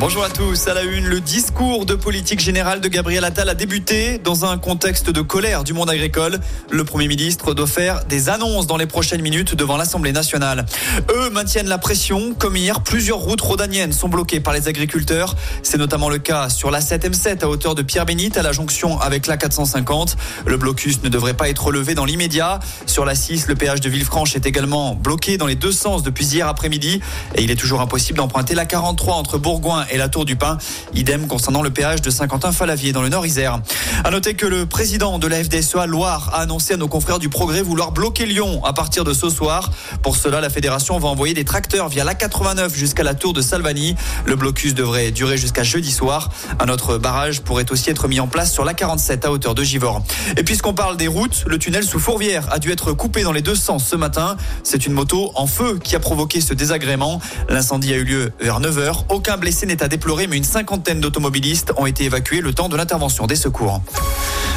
Bonjour à tous. À la une, le discours de politique générale de Gabriel Attal a débuté dans un contexte de colère du monde agricole. Le Premier ministre doit faire des annonces dans les prochaines minutes devant l'Assemblée nationale. Eux maintiennent la pression. Comme hier, plusieurs routes rhodaniennes sont bloquées par les agriculteurs. C'est notamment le cas sur la 7M7 à hauteur de Pierre-Bénite à la jonction avec la 450. Le blocus ne devrait pas être relevé dans l'immédiat. Sur la 6, le péage de Villefranche est également bloqué dans les deux sens depuis hier après-midi et il est toujours impossible d'emprunter la 43 entre Bourgoin et la Tour du Pin. Idem concernant le péage de Saint-Quentin-Falavier dans le Nord-Isère. À noter que le président de la FDSEA Loire a annoncé à nos confrères du Progrès vouloir bloquer Lyon à partir de ce soir. Pour cela, la fédération va envoyer des tracteurs via la 89 jusqu'à la tour de Salvani. Le blocus devrait durer jusqu'à jeudi soir. Un autre barrage pourrait aussi être mis en place sur la 47 à hauteur de Givors. Et puisqu'on parle des routes, le tunnel sous Fourvière a dû être coupé dans les deux sens ce matin. C'est une moto en feu qui a provoqué ce désagrément. L'incendie a eu lieu vers 9h. Aucun blessé n'est à déplorer, mais une cinquantaine d'automobilistes ont été évacués le temps de l'intervention des secours.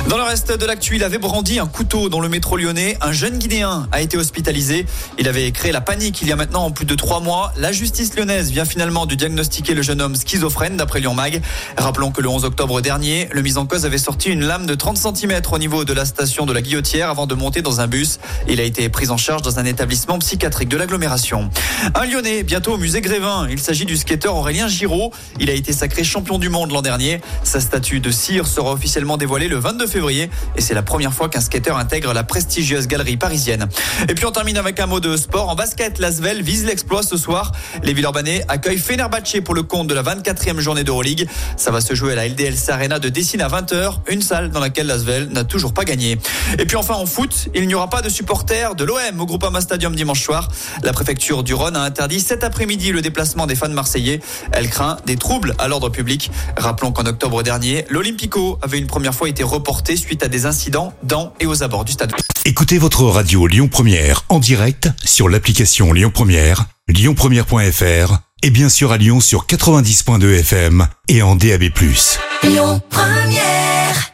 Dans le reste de l'actu, il avait brandi un couteau dans le métro lyonnais. Un jeune Guinéen a été hospitalisé. Il avait créé la panique il y a maintenant plus de trois mois. La justice lyonnaise vient finalement de diagnostiquer le jeune homme schizophrène d'après Lyon Mag. Rappelons que le 11 octobre dernier, le mis en cause avait sorti une lame de 30 cm au niveau de la station de la Guillotière avant de monter dans un bus. Il a été pris en charge dans un établissement psychiatrique de l'agglomération. Un Lyonnais, bientôt au musée Grévin. Il s'agit du skateur Aurélien Giraud. Il a été sacré champion du monde l'an dernier. Sa statue de cire sera officiellement dévoilée le 22 février et c'est la première fois qu'un skater intègre la prestigieuse galerie parisienne. Et puis on termine avec un mot de sport. En basket, l'Asvel vise l'exploit ce soir. Les Villeurbanais accueillent Fenerbahçe pour le compte de la 24e journée d'Euroleague. Ça va se jouer à la LDLC Arena de Dessine à 20h, une salle dans laquelle l'Asvel n'a toujours pas gagné. Et puis enfin en foot, il n'y aura pas de supporters de l'OM au Groupama Stadium dimanche soir. La préfecture du Rhône a interdit cet après-midi le déplacement des fans marseillais. Elle craint des troubles à l'ordre public. Rappelons qu'en octobre dernier, l'Olympico avait une première fois été reporté suite à des incidents dans et aux abords du stade. Écoutez votre radio Lyon Première en direct sur l'application Lyon Première, lyonpremière.fr et bien sûr à Lyon sur 90.2 FM et en DAB+. Lyon Première